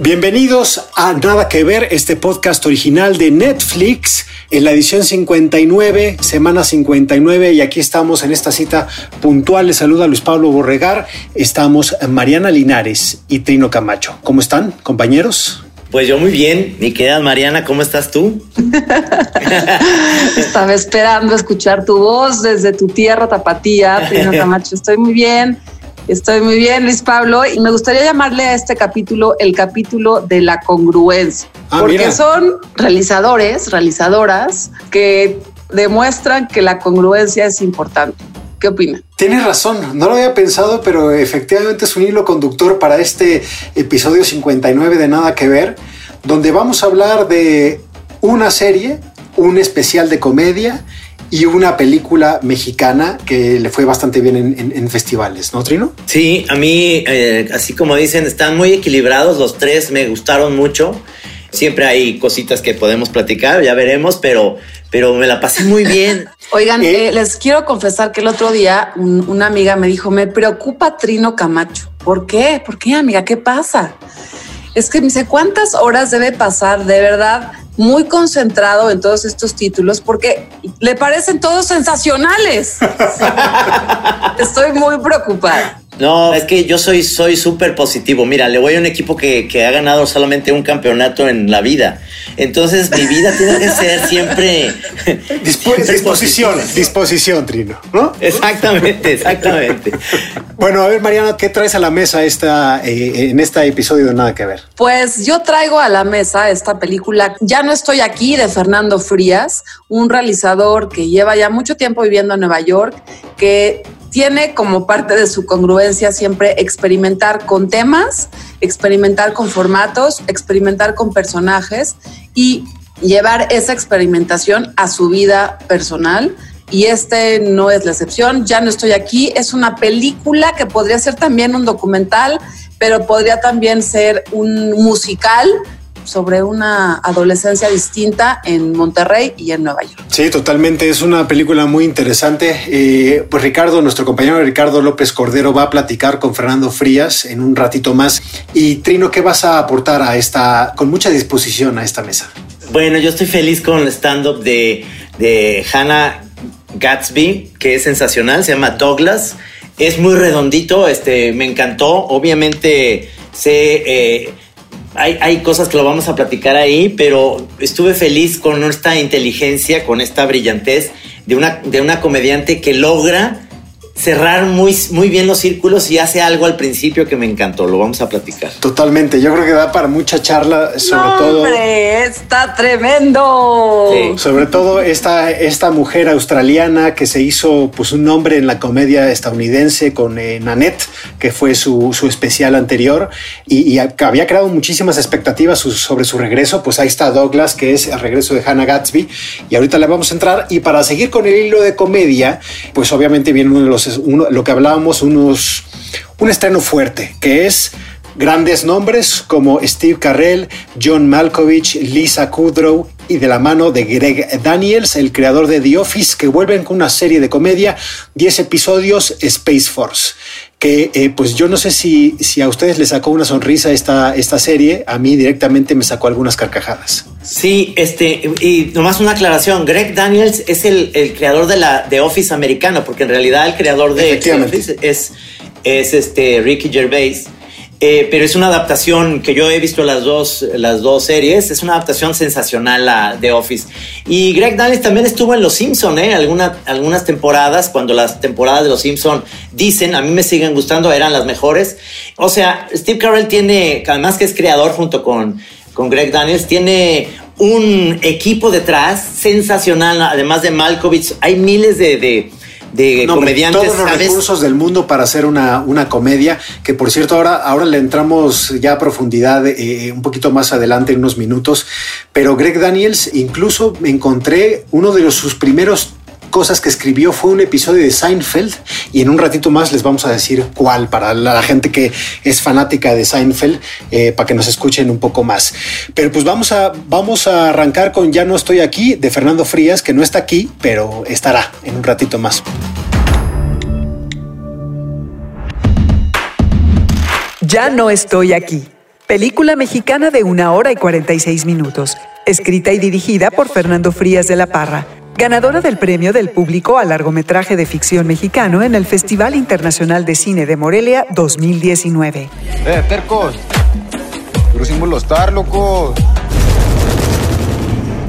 Bienvenidos a Nada que ver, este podcast original de Netflix en la edición 59, semana 59 y aquí estamos en esta cita puntual. Les saluda Luis Pablo Borregar, estamos Mariana Linares y Trino Camacho. ¿Cómo están, compañeros? Pues yo muy bien, mi querida Mariana, ¿cómo estás tú? Estaba esperando escuchar tu voz desde tu tierra tapatía, Trino Camacho. Estoy muy bien. Estoy muy bien, Luis Pablo, y me gustaría llamarle a este capítulo el capítulo de la congruencia, Ah, porque mira. son realizadores, realizadoras que demuestran que la congruencia es importante. ¿Qué opina? Tienes razón, no lo había pensado, pero efectivamente es un hilo conductor para este episodio 59 de Nada que ver, donde vamos a hablar de una serie, un especial de comedia y una película mexicana que le fue bastante bien en, en- en festivales, ¿no, Trino? Sí, a mí, eh, así como dicen, están muy equilibrados, los tres me gustaron mucho. Siempre hay cositas que podemos platicar, ya veremos, pero, pero me la pasé muy bien. Oigan, ¿Eh? eh, les quiero confesar que el otro día un- una amiga me dijo, me preocupa Trino Camacho. ¿Por qué? ¿Por qué, amiga? ¿Qué pasa? Es que me dice, ¿cuántas horas debe pasar de verdad muy concentrado en todos estos títulos? Porque le parecen todos sensacionales. Estoy muy preocupada. No, es que yo soy soy súper positivo. Mira, le voy a un equipo que, que ha ganado solamente un campeonato en la vida. Entonces, mi vida tiene que ser siempre... Dispo- siempre disposición, positiva. disposición, Trino, ¿no? Exactamente, exactamente. Bueno, a ver, Mariana, ¿qué traes a la mesa esta, eh, en este episodio de Nada que ver? Pues yo traigo a la mesa esta película Ya no estoy aquí de Fernando Frías, un realizador que lleva ya mucho tiempo viviendo en Nueva York, que tiene como parte de su congruencia siempre experimentar con temas, experimentar con formatos, experimentar con personajes y llevar esa experimentación a su vida personal. Y este no es la excepción, ya no estoy aquí, es una película que podría ser también un documental, pero podría también ser un musical sobre una adolescencia distinta en Monterrey y en Nueva York. Sí, totalmente. Es una película muy interesante. Eh, pues Ricardo, nuestro compañero Ricardo López Cordero va a platicar con Fernando Frías en un ratito más. Y Trino, ¿qué vas a aportar a esta, con mucha disposición a esta mesa? Bueno, yo estoy feliz con el stand-up de, de Hannah Gatsby, que es sensacional, se llama Douglas. Es muy redondito, este, me encantó. Obviamente sé, eh, hay, hay cosas que lo vamos a platicar ahí, pero estuve feliz con esta inteligencia, con esta brillantez de una, de una comediante que logra cerrar muy, muy bien los círculos y hace algo al principio que me encantó. Lo vamos a platicar. Totalmente. Yo creo que da para mucha charla, sobre ¡No, todo. ¡Hombre! ¡Está tremendo! Sí. Sobre todo esta, esta mujer australiana que se hizo pues, un nombre en la comedia estadounidense con eh, Nanette, que fue su, su especial anterior, y, y había creado muchísimas expectativas su- sobre su regreso. Pues ahí está Douglas, que es el regreso de Hannah Gatsby, y ahorita le vamos a entrar. Y para seguir con el hilo de comedia, pues obviamente viene uno de los, lo que hablábamos, unos, un estreno fuerte, que es Grandes nombres como Steve Carell, John Malkovich, Lisa Kudrow y de la mano de Greg Daniels, el creador de The Office, que vuelven con una serie de comedia, 10 episodios, Space Force. Que eh, pues yo no sé si, si a ustedes les sacó una sonrisa esta, esta serie, a mí directamente me sacó algunas carcajadas. Sí, este, y nomás una aclaración, Greg Daniels es el, el creador de la de Office americano, porque en realidad el creador de. Office es, es este Ricky Gervais. Eh, pero es una adaptación que yo he visto las dos, las dos series, es una adaptación sensacional The Office. Y Greg Daniels también estuvo en Los Simpson, ¿eh? Alguna- algunas temporadas, cuando las temporadas de Los Simpson dicen, a mí me siguen gustando, eran las mejores. O sea, Steve Carell tiene, además que es creador junto con, con Greg Daniels, tiene un equipo detrás sensacional, además de Malkovich, hay miles de, de de No, comediantes, todos los ¿sabes? recursos del mundo para hacer una, una comedia, que por cierto ahora, ahora le entramos ya a profundidad eh, un poquito más adelante en unos minutos, pero Greg Daniels incluso me encontré uno de los, sus primeros cosas que escribió fue un episodio de Seinfeld y en un ratito más les vamos a decir cuál para la gente que es fanática de Seinfeld eh, para que nos escuchen un poco más. Pero pues vamos a, vamos a arrancar con Ya no estoy aquí de Fernando Frías que no está aquí pero estará en un ratito más. Ya no estoy aquí. Película mexicana de una hora y 46 minutos. Escrita y dirigida por Fernando Frías de la Parra. Ganadora del premio del público al largometraje de ficción mexicano en el Festival Internacional de Cine de Morelia 2019. Eh, tercos. Pero sin molestar, locos.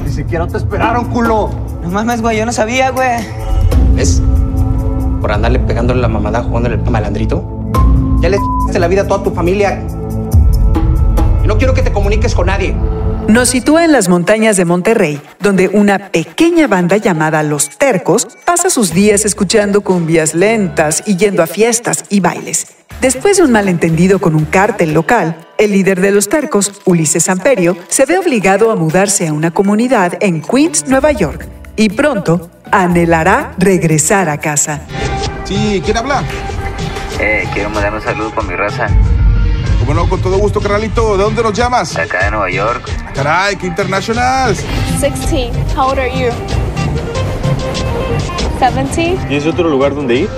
Ni siquiera te esperaron, culo. No mames, güey, yo no sabía, güey. ¿Ves? Por andarle pegándole la mamada jugándole el malandrito. Ya le la vida a toda tu familia. Y no quiero que te comuniques con nadie. Nos sitúa en las montañas de Monterrey, donde una pequeña banda llamada Los Tercos pasa sus días escuchando cumbias lentas y yendo a fiestas y bailes. Después de un malentendido con un cártel local, el líder de los tercos, Ulises Amperio, se ve obligado a mudarse a una comunidad en Queens, Nueva York, y pronto anhelará regresar a casa. Sí, ¿quién habla? Eh, quiero mandar un saludo con mi raza. Como no, con todo gusto, carnalito. ¿De dónde nos llamas? Acá de Nueva York. Caray, qué internacional. 16. How old are you? 17. ¿Tienes otro lugar donde ir?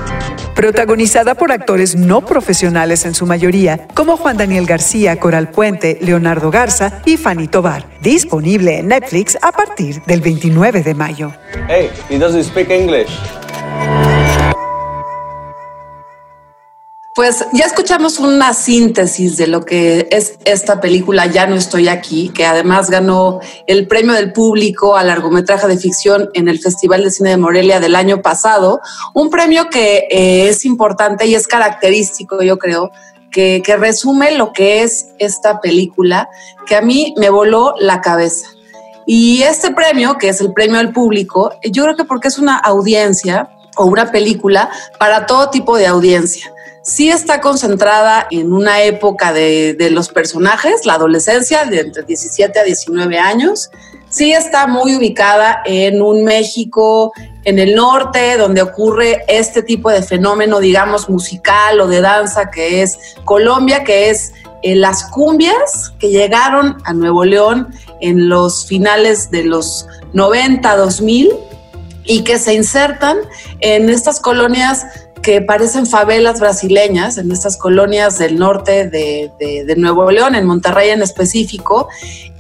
Protagonizada por actores no profesionales en su mayoría, como Juan Daniel García, Coral Puente, Leonardo Garza y Fanny Tobar. Disponible en Netflix a partir del 29 de mayo. Hey, he doesn't speak English. Pues ya escuchamos una síntesis de lo que es esta película Ya no estoy aquí, que además ganó el premio del público al largometraje de ficción en el Festival de Cine de Morelia del año pasado, un premio que eh, es importante y es característico, yo creo, que, que resume lo que es esta película, que a mí me voló la cabeza. Y este premio, que es el premio del público, yo creo que porque es una audiencia o una película para todo tipo de audiencia sí está concentrada en una época de, de, los personajes, la adolescencia, de entre 17 a 19 años. Sí está muy ubicada en un México en el norte, donde ocurre este tipo de fenómeno, digamos, musical o de danza, que es Colombia, que es eh, las cumbias que llegaron a Nuevo León en los finales de los 90, 2000 y que se insertan en estas colonias que parecen favelas brasileñas en estas colonias del norte de, de, de, Nuevo León, en Monterrey en específico,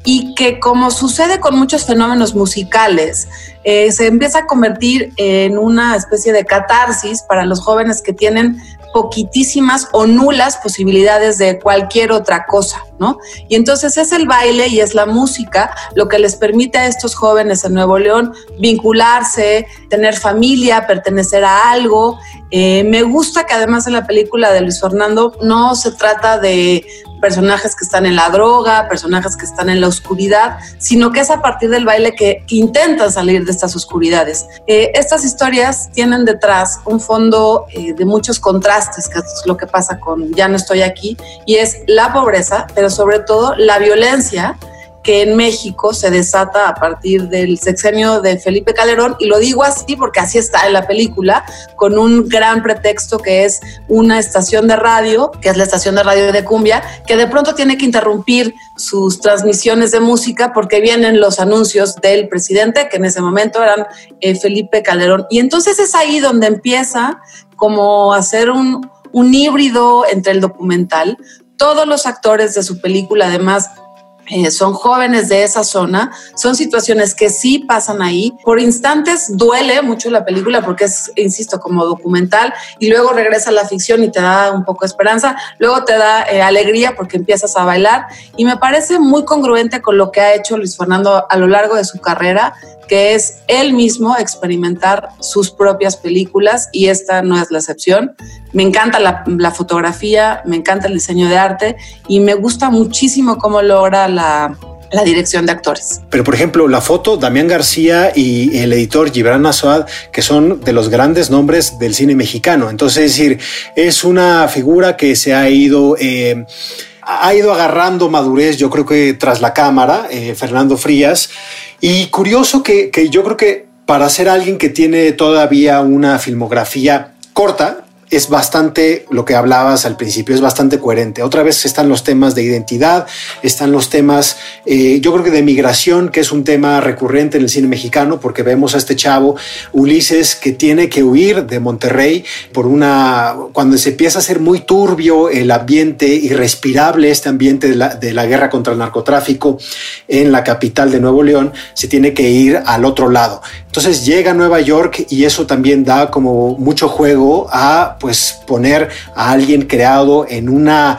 y que como sucede con muchos fenómenos musicales, eh, se empieza a convertir en una especie de catarsis para los jóvenes que tienen poquitísimas o nulas posibilidades de cualquier otra cosa, ¿no? Y entonces es el baile y es la música lo que les permite a estos jóvenes en Nuevo León vincularse, tener familia, pertenecer a algo. Eh, me gusta que además en la película de Luis Fernando no se trata de personajes que están en la droga, personajes que están en la oscuridad, sino que es a partir del baile que, intentan salir de estas oscuridades. Eh, estas historias tienen detrás un fondo eh, de muchos contrastes, que es lo que pasa con Ya no estoy aquí, y es la pobreza, pero sobre todo la violencia que en México se desata a partir del sexenio de Felipe Calderón, y lo digo así porque así está en la película, con un gran pretexto que es una estación de radio, que es la estación de radio de Cumbia, que de pronto tiene que interrumpir sus transmisiones de música porque vienen los anuncios del presidente, que en ese momento eran eh, Felipe Calderón. Y entonces es ahí donde empieza como hacer un, un híbrido entre el documental. Todos los actores de su película, además, eh, son jóvenes de esa zona, son situaciones que sí pasan ahí. Por instantes duele mucho la película porque es, insisto, como documental y luego regresa a la ficción y te da un poco de esperanza, luego te da eh, alegría porque empiezas a bailar y me parece muy congruente con lo que ha hecho Luis Fernando a lo largo de su carrera, que es él mismo experimentar sus propias películas y esta no es la excepción. Me encanta la, la, fotografía, me encanta el diseño de arte y me gusta muchísimo cómo logra la, la dirección de actores. Pero por ejemplo, la foto, Damián García y el editor Gibran Azuad, que son de los grandes nombres del cine mexicano. Entonces, es decir, es una figura que se ha ido... Eh, ha ido agarrando madurez, yo creo que tras la cámara, eh, Fernando Frías. Y curioso que, que yo creo que para ser alguien que tiene todavía una filmografía corta, es bastante, lo que hablabas al principio, es bastante coherente. Otra vez están los temas de identidad, están los temas, eh, yo creo que de migración, que es un tema recurrente en el cine mexicano, porque vemos a este chavo, Ulises, que tiene que huir de Monterrey por una, cuando se empieza a ser muy turbio el ambiente, irrespirable este ambiente de la, de la guerra contra el narcotráfico en la capital de Nuevo León, se tiene que ir al otro lado. Entonces llega a Nueva York y eso también da como mucho juego a pues poner a alguien creado en una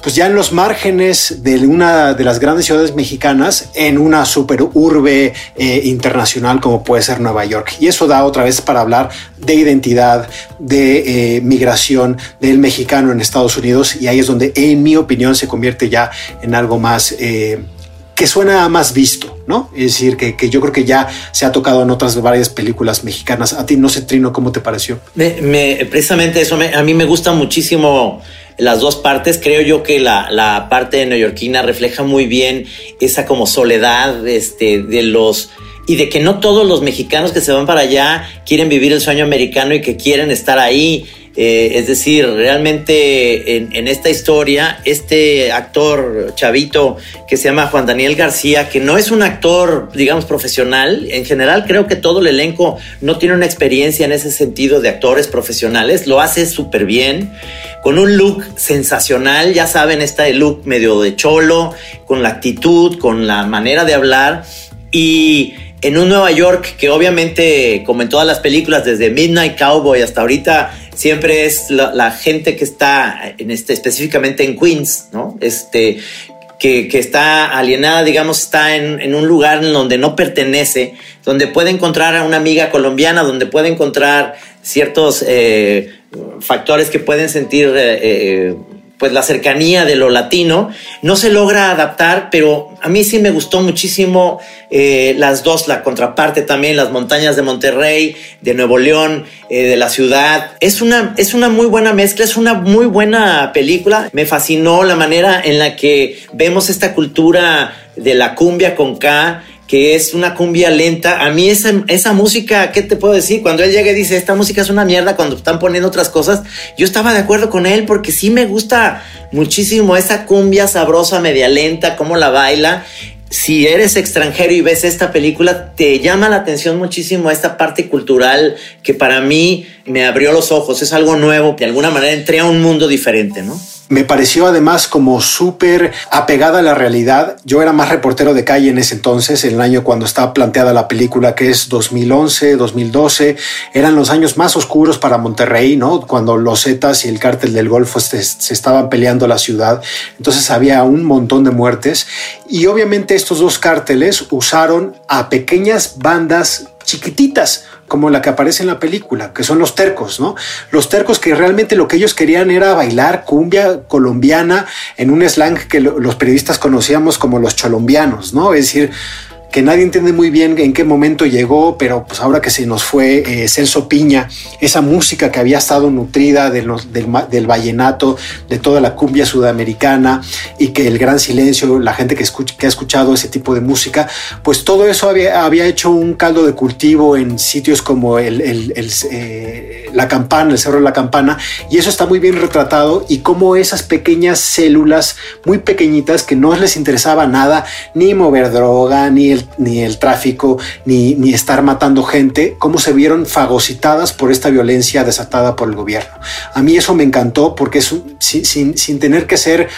pues ya en los márgenes de una de las grandes ciudades mexicanas en una super urbe eh, internacional como puede ser Nueva York. Y eso da otra vez para hablar de identidad, de eh, migración del mexicano en Estados Unidos y ahí es donde en mi opinión se convierte ya en algo más... Eh, que suena más visto, ¿no? Es decir, que, que, yo creo que ya se ha tocado en otras varias películas mexicanas. A ti, no sé, Trino, ¿cómo te pareció? Me, me, precisamente eso, me, a mí me gusta muchísimo las dos partes. Creo yo que la, la parte neoyorquina refleja muy bien esa como soledad este, de los y de que no todos los mexicanos que se van para allá quieren vivir el sueño americano y que quieren estar ahí. Eh, es decir, realmente en, en, esta historia, este actor chavito que se llama Juan Daniel García, que no es un actor, digamos, profesional, en general creo que todo el elenco no tiene una experiencia en ese sentido de actores profesionales, lo hace súper bien, con un look sensacional, ya saben, este look medio de cholo, con la actitud, con la manera de hablar y en un Nueva York que obviamente, como en todas las películas, desde Midnight Cowboy hasta ahorita, siempre es la, gente que está en este, específicamente en Queens, ¿no? Este, que, está alienada, digamos, está en, en, un lugar en donde no pertenece, donde puede encontrar a una amiga colombiana, donde puede encontrar ciertos eh, factores que pueden sentir eh, eh, pues la cercanía de lo latino, no se logra adaptar, pero a mí sí me gustó muchísimo eh, las dos, la contraparte también, las montañas de Monterrey, de Nuevo León, eh, de la ciudad. Es una, es una muy buena mezcla, es una muy buena película. Me fascinó la manera en la que vemos esta cultura de la cumbia con K, que es una cumbia lenta. A mí esa, esa música, ¿qué te puedo decir? Cuando él llega y dice, esta música es una mierda, cuando están poniendo otras cosas, yo estaba de acuerdo con él porque sí me gusta muchísimo esa cumbia sabrosa, media lenta, cómo la baila. Si eres extranjero y ves esta película, te llama la atención muchísimo esta parte cultural que para mí me abrió los ojos. Es algo nuevo. De alguna manera entré a un mundo diferente, ¿no? Me pareció además como súper apegada a la realidad. Yo era más reportero de calle en ese entonces, en el año cuando estaba planteada la película, que es 2011, 2012. Eran los años más oscuros para Monterrey, ¿no? Cuando los Zetas y el cártel del Golfo se, se estaban peleando la ciudad. Entonces había un montón de muertes. Y obviamente estos dos cárteles usaron a pequeñas bandas chiquititas, como la que aparece en la película, que son los tercos, ¿no? Los tercos que realmente lo que ellos querían era bailar cumbia colombiana en un slang que los periodistas conocíamos como los cholombianos, ¿no? Es decir, que nadie entiende muy bien en qué momento llegó, pero pues ahora que se nos fue eh, Celso Piña, esa música que había estado nutrida del, del, vallenato, de toda la cumbia sudamericana y que el gran silencio, la gente que, escucha, que ha escuchado ese tipo de música, pues todo eso había, había hecho un caldo de cultivo en sitios como el, el eh, la campana, el Cerro de la Campana, y eso está muy bien retratado y cómo esas pequeñas células muy pequeñitas que no les interesaba nada, ni mover droga, ni el ni el tráfico, ni, ni, estar matando gente, cómo se vieron fagocitadas por esta violencia desatada por el gobierno. A mí eso me encantó porque es sin, sin, sin, tener que ser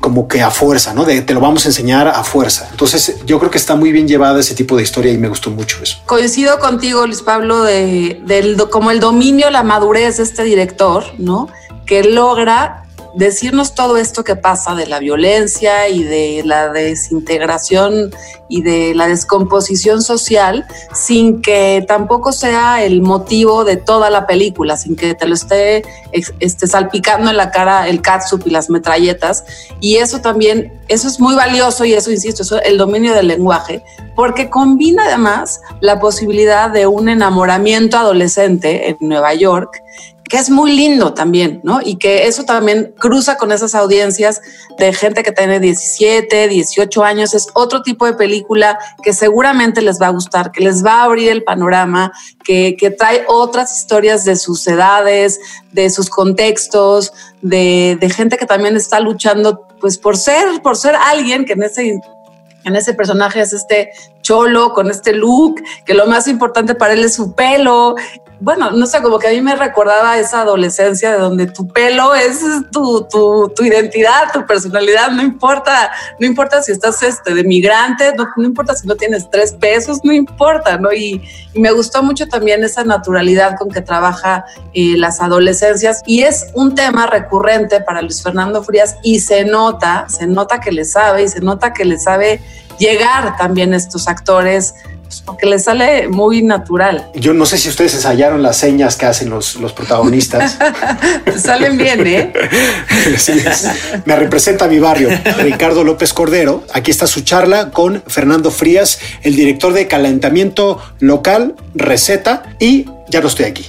como que a fuerza, ¿no? De, te lo vamos a enseñar a fuerza. Entonces yo creo que está muy bien llevada ese tipo de historia y me gustó mucho eso. Coincido contigo, Luis Pablo, de, del, como el dominio, la madurez de este director, ¿no? Que logra decirnos todo esto que pasa de la violencia y de la desintegración y de la descomposición social sin que tampoco sea el motivo de toda la película, sin que te lo esté, esté salpicando en la cara el catsup y las metralletas. Y eso también, eso es muy valioso y eso, insisto, eso, el dominio del lenguaje, porque combina además la posibilidad de un enamoramiento adolescente en Nueva York que es muy lindo también, ¿no? Y que eso también cruza con esas audiencias de gente que tiene 17, 18 años. Es otro tipo de película que seguramente les va a gustar, que les va a abrir el panorama, que, que trae otras historias de sus edades, de sus contextos, de, de, gente que también está luchando pues por ser, por ser alguien que en ese en ese personaje es este cholo con este look, que lo más importante para él es su pelo. Bueno, no sé, como que a mí me recordaba esa adolescencia de donde tu pelo es tu, tu, tu identidad, tu personalidad, no importa, no importa si estás este, de migrante, no, importa si no tienes tres pesos, no importa, ¿no? Y, me gustó mucho también esa naturalidad con que trabaja eh, las adolescencias. Y es un tema recurrente para Luis Fernando Frías y se nota, se nota que le sabe y se nota que le sabe llegar también estos actores pues, porque le sale muy natural. Yo no sé si ustedes ensayaron las señas que hacen los, los protagonistas. salen bien, ¿eh? Me representa mi barrio, Ricardo López Cordero. Aquí está su charla con Fernando Frías, el director de calentamiento local, receta, y ya no estoy aquí.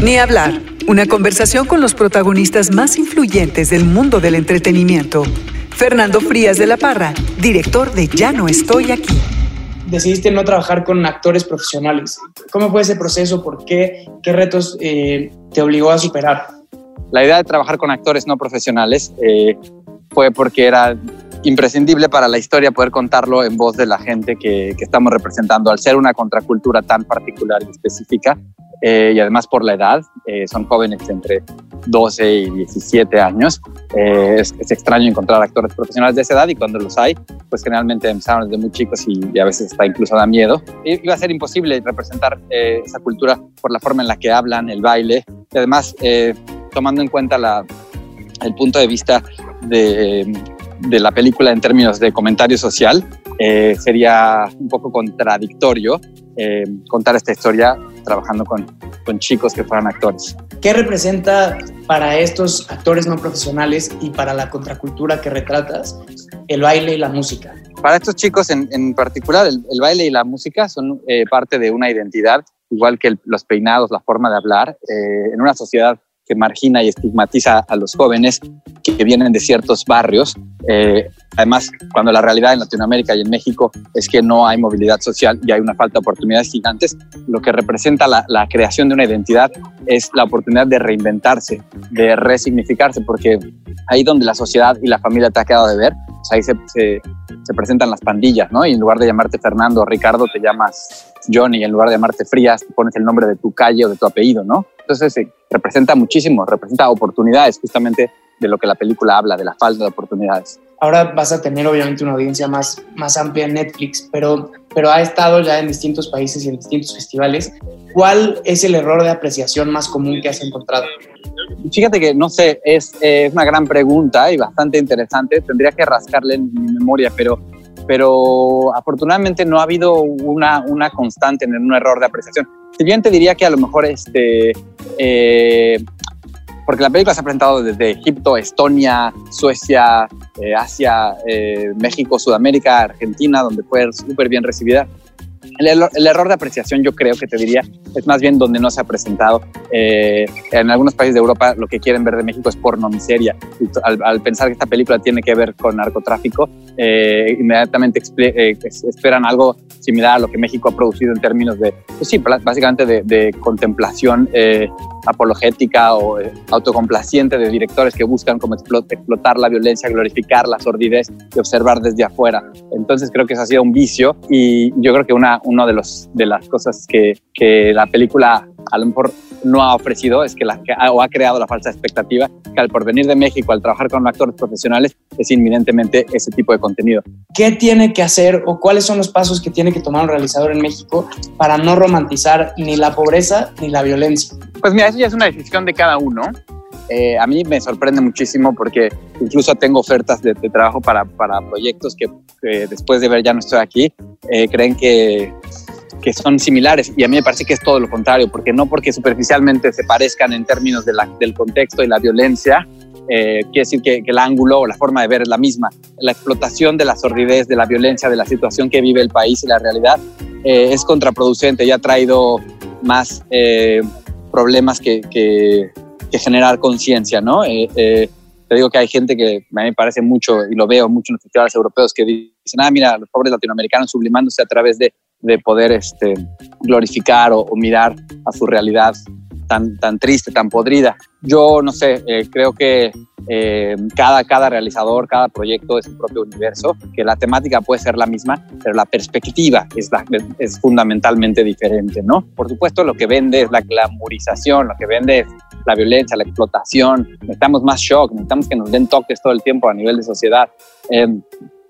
Ni hablar una conversación con los protagonistas más influyentes del mundo del entretenimiento. Fernando Frías de la Parra, director de Ya no estoy aquí. Decidiste no trabajar con actores profesionales. ¿Cómo fue ese proceso? ¿Por qué? ¿Qué retos eh, te obligó a superar? La idea de trabajar con actores no profesionales eh, fue porque era imprescindible para la historia poder contarlo en voz de la gente que, que, estamos representando. Al ser una contracultura tan particular y específica, eh, y además por la edad, eh, son jóvenes entre 12 y 17 años. Eh, es, extraño encontrar actores profesionales de esa edad y cuando los hay, pues generalmente empezaron desde muy chicos y, a veces está incluso da miedo. iba a ser imposible representar esa cultura por la forma en la que hablan, el baile y además tomando en cuenta la, el punto de vista de, de la película en términos de comentario social, sería un poco contradictorio contar esta historia trabajando con, con chicos que fueran actores. ¿Qué representa para estos actores no profesionales y para la contracultura que retratas el baile y la música? Para estos chicos en, en particular, el, el, baile y la música son eh, parte de una identidad, igual que el, los peinados, la forma de hablar, eh, en una sociedad que margina y estigmatiza a los jóvenes que vienen de ciertos barrios. Eh, además, cuando la realidad en Latinoamérica y en México es que no hay movilidad social y hay una falta de oportunidades gigantes, lo que representa la, la presencia de una identidad es la oportunidad de reinventarse, de resignificarse, porque ahí donde la sociedad y la familia te ha quedado de ver, pues ahí se, se, se presentan las pandillas, ¿no? Y en lugar de llamarte Fernando o Ricardo, te llamas Johnny, en lugar de llamarte Frías, te pones el nombre de tu calle o de tu apellido, ¿no? Entonces eh, representa muchísimo, representa oportunidades, justamente de lo que la película habla, de la falta de oportunidades. Ahora vas a tener obviamente una audiencia más, más amplia en Netflix, pero, pero ha estado ya en distintos países y en distintos festivales. ¿Cuál es el error de apreciación más común que has encontrado? Fíjate que no sé, es, eh, es una gran pregunta y bastante interesante. Tendría que rascarle en mi memoria, pero pero afortunadamente no ha habido una, una constante en un error de apreciación. Si bien te diría que a lo mejor este, eh, porque la película se ha presentado desde Egipto, Estonia, Suecia, eh, Asia, eh, México, Sudamérica, Argentina, donde fue súper bien recibida. El, el, error de apreciación yo creo que te diría es más bien donde no se ha presentado. Eh, en algunos países de Europa lo que quieren ver de México es porno miseria. Y al, al pensar que esta película tiene que ver con narcotráfico, eh, inmediatamente eh, esperan algo similar a lo que México ha producido en términos de, pues sí, básicamente de, de contemplación eh, apologética o eh, autocomplaciente de directores que buscan como explotar la violencia, glorificar la sordidez y observar desde afuera. Entonces creo que eso ha sido un vicio y yo creo que una, una de, de las cosas que, que la película a lo mejor no ha ofrecido es que, la, o ha creado la falsa expectativa que al porvenir de México, al trabajar con actores profesionales, es inminentemente ese tipo de contenido. ¿Qué tiene que hacer o cuáles son los pasos que tiene que tomar un realizador en México para no romantizar ni la pobreza ni la violencia? Pues mira, eso ya es una decisión de cada uno. Eh, a mí me sorprende muchísimo porque incluso tengo ofertas de, de trabajo para, para proyectos que, que, después de ver ya no estoy aquí, eh, creen que, que son similares y a mí me parece que es todo lo contrario, porque no porque superficialmente se parezcan en términos de la, del contexto y la violencia, eh, quiere decir que, que, el ángulo o la forma de ver es la misma. La explotación de la sordidez, de la violencia, de la situación que vive el país y la realidad eh, es contraproducente y ha traído más eh, problemas que, que, que generar conciencia, ¿no? Eh, eh, te digo que hay gente que a mí me parece mucho, y lo veo mucho en los festivales europeos, que dicen, ah, mira, los pobres latinoamericanos sublimándose a través de, de poder este, glorificar o, mirar a su realidad tan, tan triste, tan podrida. Yo no sé, eh, creo que eh, cada, cada realizador, cada proyecto es su propio universo, que la temática puede ser la misma, pero la perspectiva es, la, es fundamentalmente diferente, ¿no? Por supuesto, lo que vende es la glamorización, lo que vende es la violencia, la explotación, necesitamos más shock, necesitamos que nos den toques todo el tiempo a nivel de sociedad. Eh,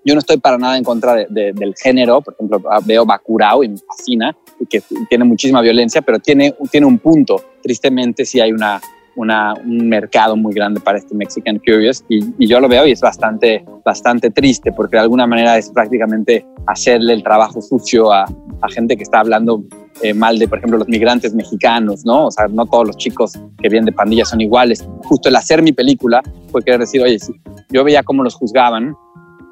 yo no estoy para nada en contra de, de, del género, por ejemplo, veo Bacurau y me fascina, que tiene muchísima violencia, pero tiene, tiene un punto. Tristemente, sí hay una, una, un mercado muy grande para este Mexican Curious y, y, yo lo veo y es bastante, bastante triste porque de alguna manera es prácticamente hacerle el trabajo sucio a, a gente que está hablando eh, mal de, por ejemplo, los migrantes mexicanos, ¿no? O sea, no todos los chicos que vienen de pandillas son iguales. Justo el hacer mi película fue querer decir, oye, si yo veía cómo los juzgaban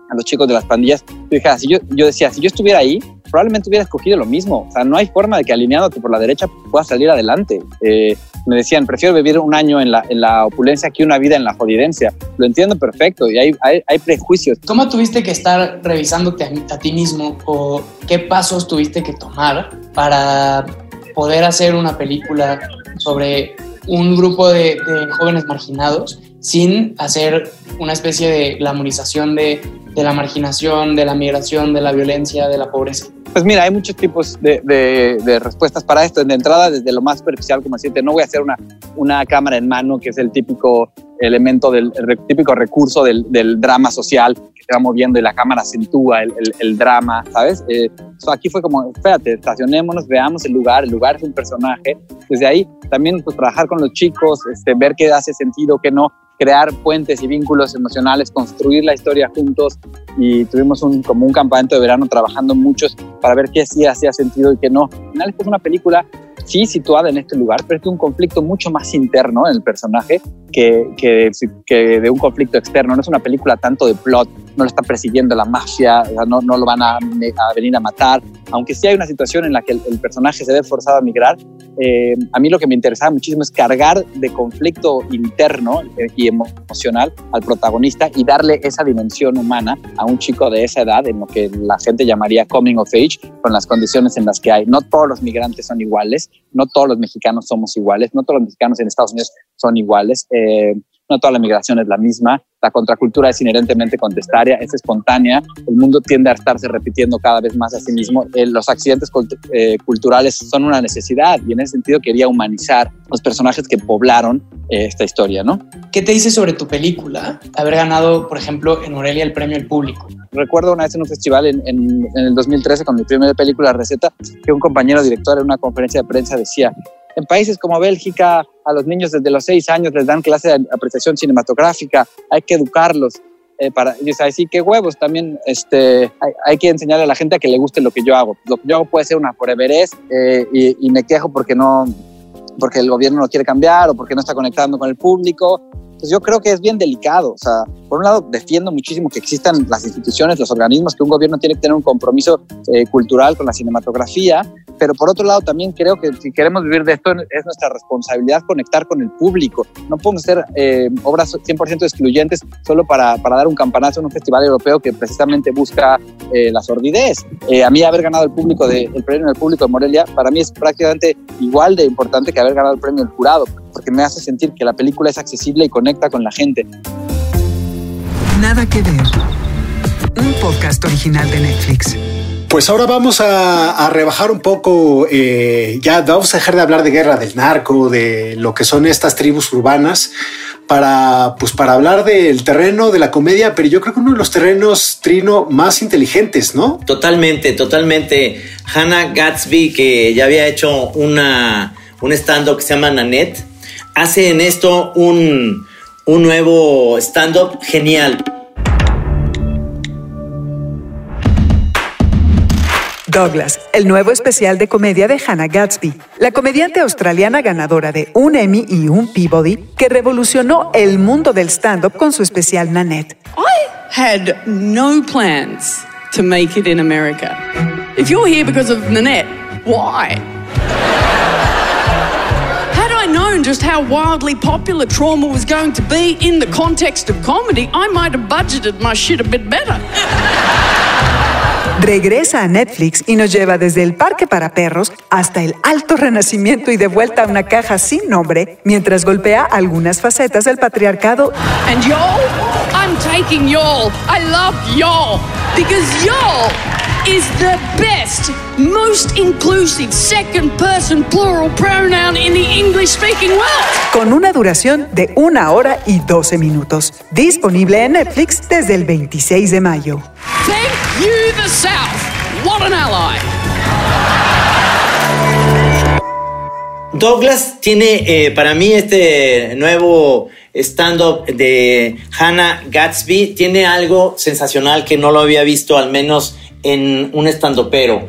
a los chicos de las pandillas, yo, si yo, yo decía, si yo estuviera ahí, probablemente hubiera escogido lo mismo. O sea, no hay forma de que alineándote por la derecha puedas salir adelante. Eh, me decían, prefiero vivir un año en la, en la opulencia que una vida en la jodidencia. Lo entiendo perfecto y hay, hay, hay prejuicios. ¿Cómo tuviste que estar revisándote a, a ti mismo o qué pasos tuviste que tomar para poder hacer una película sobre un grupo de, de jóvenes marginados sin hacer una especie de glamorización de, de, la marginación, de la migración, de la violencia, de la pobreza? Pues mira, hay muchos tipos de, de, de respuestas para esto. De entrada, desde lo más superficial, como decirte, no voy a hacer una, una cámara en mano, que es el típico elemento del el típico recurso del, del, drama social que se va moviendo y la cámara acentúa el, el, el drama, ¿sabes? Eh, so aquí fue como, espérate, estacionémonos, veamos el lugar, el lugar es un personaje. Desde ahí también pues, trabajar con los chicos, este, ver qué hace sentido, qué no, crear puentes y vínculos emocionales, construir la historia juntos y tuvimos un, como un campamento de verano trabajando muchos para ver qué sí hacía sentido y qué no. Al final es una película sí situada en este lugar, pero es un conflicto mucho más interno en el personaje que, que, que, de un conflicto externo. No es una película tanto de plot, no lo está persiguiendo la mafia, no, no lo van a, a, venir a matar, aunque sí hay una situación en la que el, el personaje se ve forzado a migrar. Eh, a mí lo que me interesaba muchísimo es cargar de conflicto interno y emocional al protagonista y darle esa dimensión humana a un chico de esa edad, en lo que la gente llamaría coming of age, con las condiciones en las que hay. No todos los migrantes son iguales, no todos los mexicanos somos iguales, no todos los mexicanos en Estados Unidos son iguales. Eh, no toda la migración es la misma, la contracultura es inherentemente contestaria, es espontánea, el mundo tiende a estarse repitiendo cada vez más a sí mismo, eh, los accidentes eh, culturales son una necesidad y en ese sentido quería humanizar los personajes que poblaron eh, esta historia, ¿no? ¿Qué te dice sobre tu película haber ganado, por ejemplo, en Morelia el premio al público? Recuerdo una vez en un festival en, en, en el 2013 con mi primera película Receta, que un compañero director en una conferencia de prensa decía, en países como Bélgica, a los niños desde los seis años les dan clase de apreciación cinematográfica, hay que educarlos. Eh, para, y dice, así que huevos, también este, hay, hay, que enseñarle a la gente a que le guste lo que yo hago. Lo que yo hago puede ser una foreverés eh, y, y me quejo porque no, porque el gobierno no quiere cambiar o porque no está conectando con el público. Entonces yo creo que es bien delicado. O sea, por un lado defiendo muchísimo que existan las instituciones, los organismos, que un gobierno tiene que tener un compromiso eh, cultural con la cinematografía, pero por otro lado también creo que si queremos vivir de esto es nuestra responsabilidad conectar con el público. No podemos hacer eh, obras 100% excluyentes solo para, para, dar un campanazo en un festival europeo que precisamente busca eh, la sordidez. Eh, a mí haber ganado el, público de, el premio del público de Morelia, para mí es prácticamente igual de importante que haber ganado el premio del jurado, porque me hace sentir que la película es accesible y conecta con la gente. Nada que ver. Un podcast original de Netflix. Pues ahora vamos a, rebajar un poco, eh, ya vamos a dejar de hablar de guerra del narco, de lo que son estas tribus urbanas, para, pues para hablar del terreno de la comedia, pero yo creo que uno de los terrenos, Trino, más inteligentes, ¿no? Totalmente, totalmente. Hannah Gatsby, que ya había hecho una, un stand-up que se llama Nanette, hace en esto un, un nuevo stand-up genial. Douglas, el nuevo especial de comedia de Hannah Gatsby, la comediante australiana ganadora de un Emmy y un Peabody que revolucionó el mundo del stand-up con su especial Nanette. I had no plans to make it in America. If you're here because of Nanette, why? Known just how wildly popular trauma was going to be in the context of comedy, I might have budgeted my shit a bit better. Regresa a Netflix y nos lleva desde el parque para perros hasta el alto renacimiento y de vuelta a una caja sin nombre mientras golpea algunas facetas del patriarcado. And y'all, I'm taking y'all. I love y'all because y'all is the best, most inclusive second person plural pronoun in the English speaking world. Con una duración de una hora y 12 minutos. Disponible en Netflix desde el 26 de mayo. Thank you, the South. What an ally. Douglas tiene eh, para mí este nuevo stand-up de Hannah Gatsby, tiene algo sensacional que no lo había visto al menos en un stand-upero,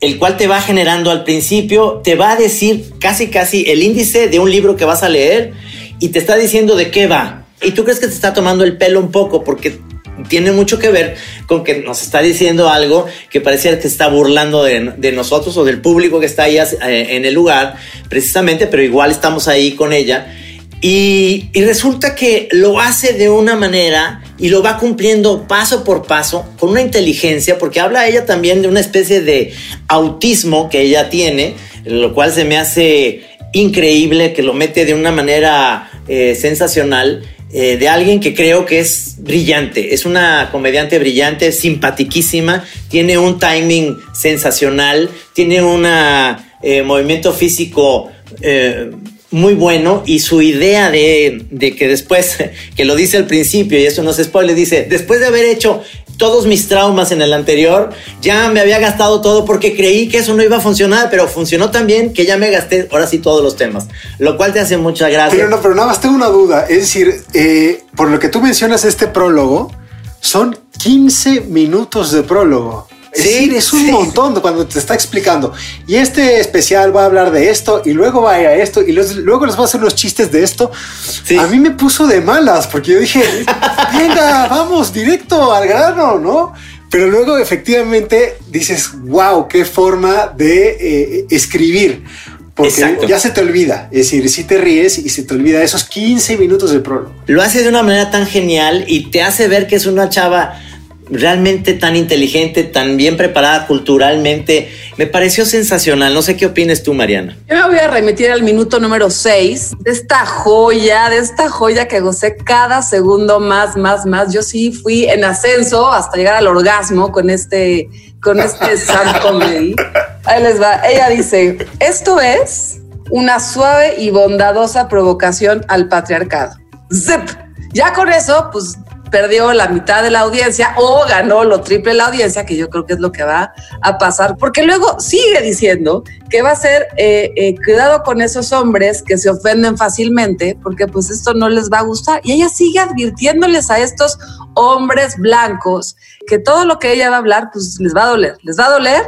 el cual te va generando al principio, te va a decir casi casi el índice de un libro que vas a leer y te está diciendo de qué va. Y tú crees que te está tomando el pelo un poco porque tiene mucho que ver con que nos está diciendo algo que parecía que está burlando de, nosotros o del público que está ahí eh, en el lugar, precisamente, pero igual estamos ahí con ella. Y, y, resulta que lo hace de una manera y lo va cumpliendo paso por paso con una inteligencia, porque habla ella también de una especie de autismo que ella tiene, lo cual se me hace increíble, que lo mete de una manera eh, sensacional. Eh, de alguien que creo que es brillante, es una comediante brillante, simpatiquísima, tiene un timing sensacional, tiene un eh, movimiento físico eh, muy bueno y su idea de, de, que después, que lo dice al principio y eso no se spoile, dice, después de haber hecho todos mis traumas en el anterior, ya me había gastado todo porque creí que eso no iba a funcionar, pero funcionó tan bien que ya me gasté ahora sí todos los temas, lo cual te hace mucha gracia. Pero no, pero nada más tengo una duda, es decir, eh, por lo que tú mencionas este prólogo, son 15 minutos de prólogo. Es sí, decir, es un sí. montón cuando te está explicando. Y este especial va a hablar de esto y luego va a ir a esto y los, luego les va a hacer los chistes de esto. Sí. A mí me puso de malas porque yo dije, venga, vamos directo al grano, ¿no? Pero luego efectivamente dices, wow, qué forma de eh, escribir. Porque Exacto. ya se te olvida. Es decir, si te ríes y se te olvida esos 15 minutos de prólogo. Lo hace de una manera tan genial y te hace ver que es una chava realmente tan inteligente, tan bien preparada culturalmente. Me pareció sensacional. No sé qué opines tú, Mariana. Yo me voy a remitir al minuto número 6 de esta joya, de esta joya que gocé cada segundo más, más, más. Yo sí fui en ascenso hasta llegar al orgasmo con este, con este sad comedy. Ahí les va. Ella dice, esto es una suave y bondadosa provocación al patriarcado. Zip. Ya con eso, pues perdió la mitad de la audiencia o ganó lo triple la audiencia, que yo creo que es lo que va a pasar, porque luego sigue diciendo que va a ser eh, eh, cuidado con esos hombres que se ofenden fácilmente, porque pues esto no les va a gustar. Y ella sigue advirtiéndoles a estos hombres blancos que todo lo que ella va a hablar, pues les va a doler, les va a doler.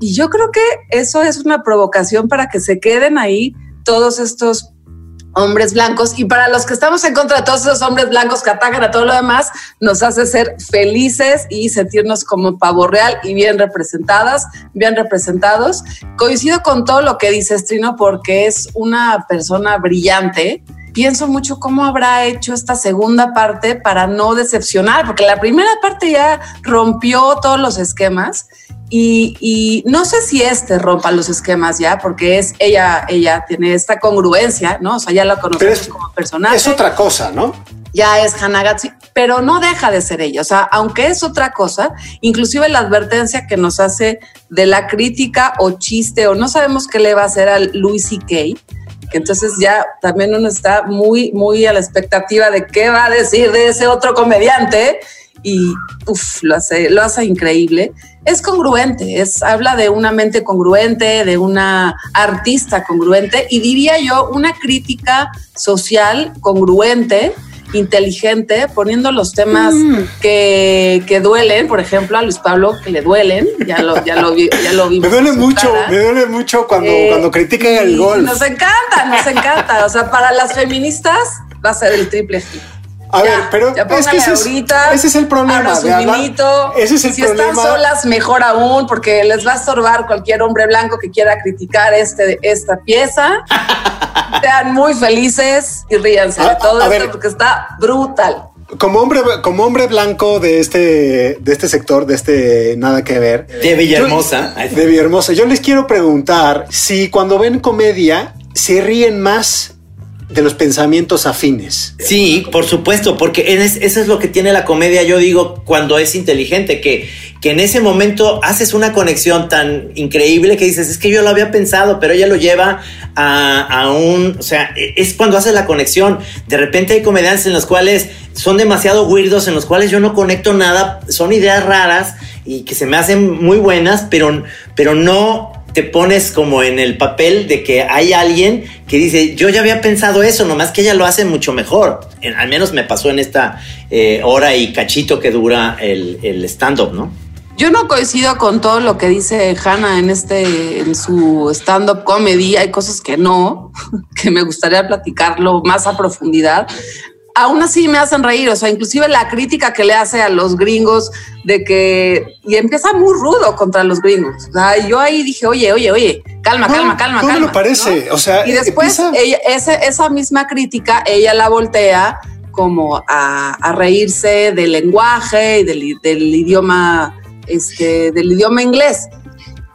Y yo creo que eso es una provocación para que se queden ahí todos estos hombres blancos y para los que estamos en contra de todos esos hombres blancos que atacan a todo lo demás, nos hace ser felices y sentirnos como pavo real y bien representadas, bien representados. Coincido con todo lo que dice Trino porque es una persona brillante. Pienso mucho cómo habrá hecho esta segunda parte para no decepcionar, porque la primera parte ya rompió todos los esquemas y, y, no sé si este rompa los esquemas ya, porque es ella, ella tiene esta congruencia, ¿no? O sea, ya la conocemos es, como personaje. Es otra cosa, ¿no? Ya es Hannah Gatsby. pero no deja de ser ella. O sea, aunque es otra cosa, inclusive la advertencia que nos hace de la crítica o chiste o no sabemos qué le va a hacer al Louis C.K., que entonces ya también uno está muy, muy a la expectativa de qué va a decir de ese otro comediante y uf, lo hace, lo hace increíble. Es congruente, es, habla de una mente congruente, de una artista congruente y diría yo una crítica social congruente inteligente, poniendo los temas que, que duelen, por ejemplo, a Luis Pablo que le duelen, ya lo, ya lo, vi- ya lo vimos. Me duele mucho, cara. me duele mucho cuando, Eh, cuando critican el y golf. Nos encanta, nos encanta. O sea, para las feministas va a ser el triple hit. A Ya, ver, pero ya es que ese es, ahorita, ese es el problema. de vinito. Ese es el si están solas, mejor aún, porque les va a estorbar cualquier hombre blanco que quiera criticar este, esta pieza. Sean muy felices y ríanse A- de todo a esto ver. porque está brutal. Como hombre, como hombre blanco de este, de este sector, de este nada que ver. De Villahermosa. yo- de Villahermosa. Yo les quiero preguntar si cuando ven comedia se ríen más de los pensamientos afines. Sí, por supuesto, porque en es- eso es lo que tiene la comedia, yo digo, cuando es inteligente, que, que en ese momento haces una conexión tan increíble que dices, es que yo lo había pensado, pero ella lo lleva a, a un, o sea, e- es cuando haces la conexión. De repente hay comediantes en los cuales son demasiado weirdos, en los cuales yo no conecto nada, son ideas raras y que se me hacen muy buenas, pero, pero no te pones como en el papel de que hay alguien que dice, yo ya había pensado eso, nomás que ella lo hace mucho mejor. Al menos me pasó en esta eh, hora y cachito que dura el, el stand-up, ¿no? Yo no coincido con todo lo que dice Hannah en este, en su stand-up comedy. Hay cosas que no, que me gustaría platicarlo más a profundidad. Aún así me hacen reír, o sea, inclusive la crítica que le hace a los gringos de que, y empieza muy rudo contra los gringos. O sea, yo ahí dije, oye, oye, oye, calma, No, calma, calma, no me calma. parece. O sea, Y después empieza- ella- ese- esa misma crítica, ella la voltea como a, a reírse del lenguaje y del, del idioma, este, del idioma inglés.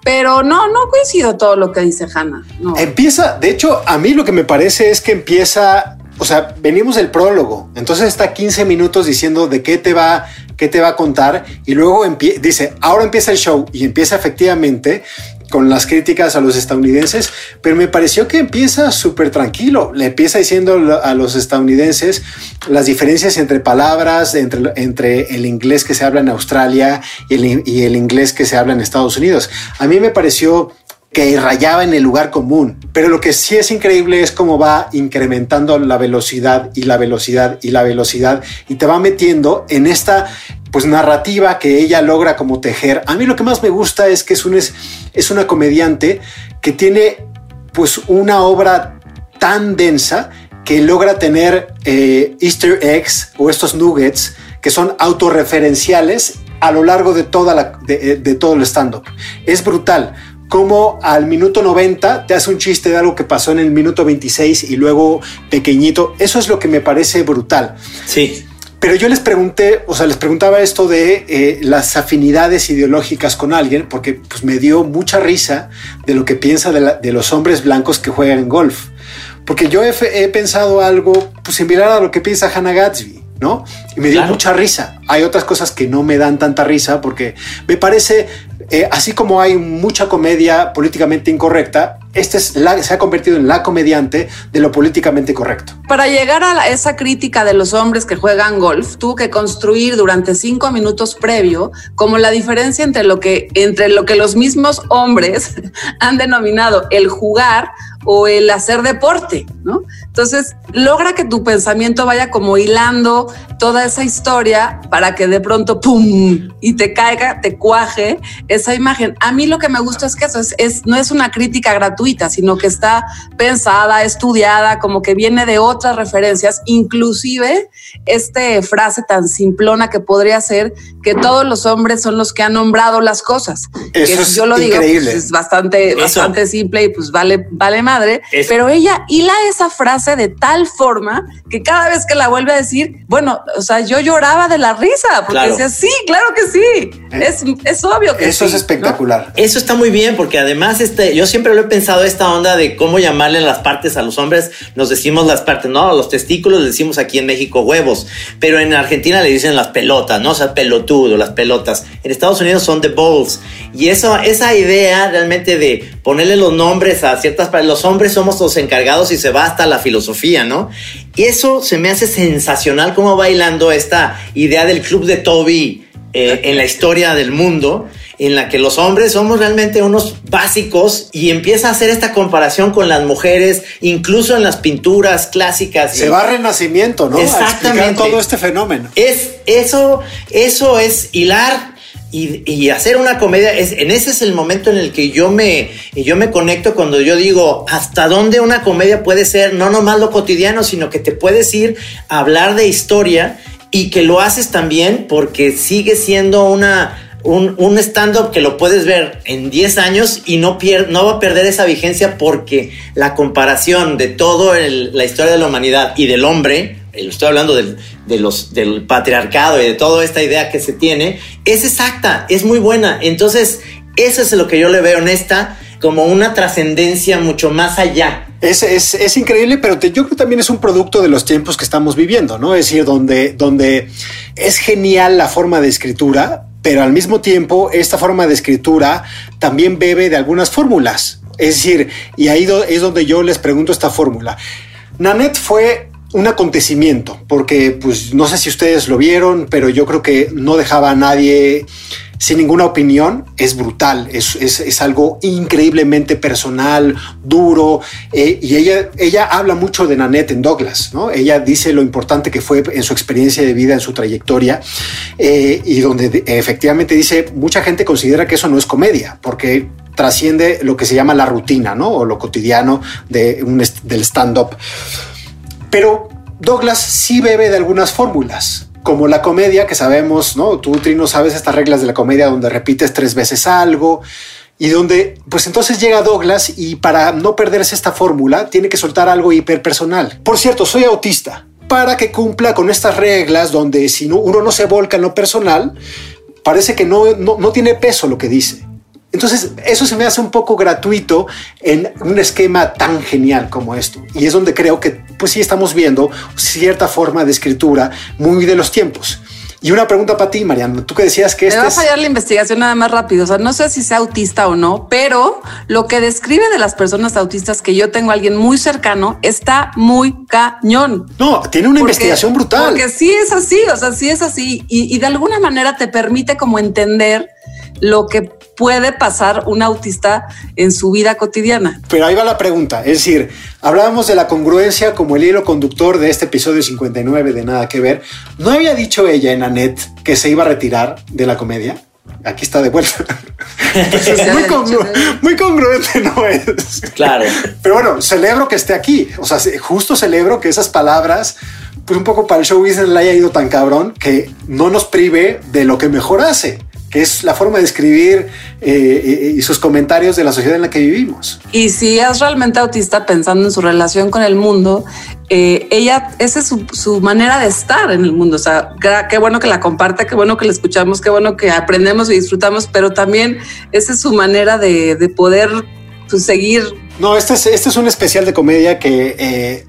Pero no, no coincido todo lo que dice Hannah. No. Empieza, de hecho, a mí lo que me parece es que empieza, o sea, venimos del prólogo, entonces está 15 minutos diciendo de qué te va, qué te va a contar y luego dice, ahora empieza el show y empieza efectivamente con las críticas a los estadounidenses, pero me pareció que empieza súper tranquilo. Le empieza diciendo a los estadounidenses las diferencias entre palabras, entre, el inglés que se habla en Australia y el inglés que se habla en Estados Unidos. A mí me pareció que rayaba en el lugar común. Pero lo que sí es increíble es cómo va incrementando la velocidad y la velocidad y la velocidad y te va metiendo en esta pues narrativa que ella logra como tejer. A mí lo que más me gusta es que es, es una comediante que tiene pues una obra tan densa que logra tener eh, easter eggs o estos nuggets que son autorreferenciales a lo largo de, toda la, de, de todo el stand-up. Es brutal como al minuto 90 te hace un chiste de algo que pasó en el minuto 26 y luego pequeñito. Eso es lo que me parece brutal. Sí. Pero yo les pregunté, o sea, les preguntaba esto de eh, las afinidades ideológicas con alguien, porque pues me dio mucha risa de lo que piensa de, la- de los hombres blancos que juegan en golf. Porque yo he, he pensado algo pues, similar a lo que piensa Hannah Gatsby, ¿no? Y me dio Claro. mucha risa. Hay otras cosas que no me dan tanta risa porque me parece, eh, así como hay mucha comedia políticamente incorrecta, este es la, se ha convertido en la comediante de lo políticamente correcto. Para llegar a la- esa crítica de los hombres que juegan golf, tuvo que construir durante cinco minutos previo como la diferencia entre lo que, entre lo que los mismos hombres han denominado el jugar o el hacer deporte, ¿no? Entonces, logra que tu pensamiento vaya como hilando toda esa historia para que de pronto, ¡pum!, y te caiga, te cuaje esa imagen. A mí lo que me gusta es que eso es, es- no es una crítica gratuita, sino que está pensada, estudiada, como que viene de otras referencias, inclusive este frase tan simplona que podría ser que todos los hombres son los que han nombrado las cosas. Eso que es yo lo digo, pues, es bastante, Eso. bastante simple y pues vale, vale madre, Es- pero ella hila esa frase de tal forma que cada vez que la vuelve a decir, bueno, o sea, yo lloraba de la risa, porque Claro. decía, sí, claro que sí, es, es obvio que Eso sí, es espectacular. Eso está muy bien porque además este, yo siempre lo he pensado esta onda de cómo llamarle las partes a los hombres. Nos decimos las partes, no, los testículos le decimos aquí en México huevos, pero en Argentina le dicen las pelotas, ¿no? O sea, pelotudo, las pelotas. En Estados Unidos son the balls. Y eso, esa idea realmente de ponerle los nombres a ciertas partes, los hombres somos los encargados y se va hasta la filosofía, ¿no? Y eso se me hace sensacional como bailando esta idea del club de Toby eh, en la historia del mundo, en la que los hombres somos realmente unos básicos y empieza a hacer esta comparación con las mujeres, incluso en las pinturas clásicas. Se va a renacimiento, ¿no? A explicar Exactamente. todo este fenómeno. Es eso, eso es hilar y, hacer una comedia. Es, en ese es el momento en el que yo me, yo me conecto cuando yo digo hasta dónde una comedia puede ser, no nomás lo cotidiano, sino que te puedes ir a hablar de historia y que lo haces también porque sigue siendo una. Un, un stand-up que lo puedes ver en 10 años y no, pier- no va a perder esa vigencia porque la comparación de toda la historia de la humanidad y del hombre, estoy hablando del, del patriarcado y de toda esta idea que se tiene, es exacta, es muy buena. Entonces, eso es lo que yo le veo en esta, como una trascendencia mucho más allá. Es, es, es increíble, pero te- yo creo que también es un producto de los tiempos que estamos viviendo, ¿no? Es decir, donde, donde es genial la forma de escritura, pero al mismo tiempo esta forma de escritura también bebe de algunas fórmulas. Es decir, y ahí do- es donde yo les pregunto esta fórmula. Nanette fue un acontecimiento, porque pues no sé si ustedes lo vieron, pero yo creo que no dejaba a nadie sin ninguna opinión. Es brutal, es, es- es algo increíblemente personal, duro, eh, y ella, ella habla mucho de Nanette en Douglas, ¿no? Ella dice lo importante que fue en su experiencia de vida, en su trayectoria, eh, y donde de- efectivamente dice, mucha gente considera que eso no es comedia, porque trasciende lo que se llama la rutina, ¿no? O lo cotidiano de un del stand-up. Pero Douglas sí bebe de algunas fórmulas, como la comedia que sabemos, ¿no? Tú, Trino, sabes estas reglas de la comedia donde repites tres veces algo y donde, pues entonces llega Douglas y para no perderse esta fórmula tiene que soltar algo hiperpersonal. Por cierto, soy autista. Para que cumpla con estas reglas donde si no, uno no se volca en lo personal, parece que no, no, no tiene peso lo que dice. Entonces, eso se me hace un poco gratuito en un esquema tan genial como esto. Y es donde creo que, pues sí, estamos viendo cierta forma de escritura muy de los tiempos. Y una pregunta para ti, Mariana. Tú que decías que Me este va a fallar la investigación nada más rápido. O sea, no sé si sea autista o no, pero lo que describe de las personas autistas que yo tengo a alguien muy cercano está muy cañón. No, tiene una Porque- investigación brutal. Porque sí es así, o sea, sí es así. Y, y de alguna manera te permite como entender lo que puede pasar un autista en su vida cotidiana. Pero ahí va la pregunta. Es decir, hablábamos de la congruencia como el hilo conductor de este episodio 59 de Nada que Ver. ¿No había dicho ella en Annette que se iba a retirar de la comedia? Aquí está de vuelta. Entonces, muy, congru- muy congruente no es. Claro. Pero bueno, celebro que esté aquí. O sea, se- justo celebro que esas palabras, pues un poco para el show business le haya ido tan cabrón que no nos prive de lo que mejor hace, que es la forma de escribir eh, eh, y sus comentarios de la sociedad en la que vivimos. Y si es realmente autista pensando en su relación con el mundo, eh, ella, esa es su, su manera de estar en el mundo. O sea, qué bueno que la comparte, qué bueno que la escuchamos, qué bueno que aprendemos y disfrutamos, pero también esa es su manera de, de poder pues, seguir. No, este es, este es un especial de comedia que eh,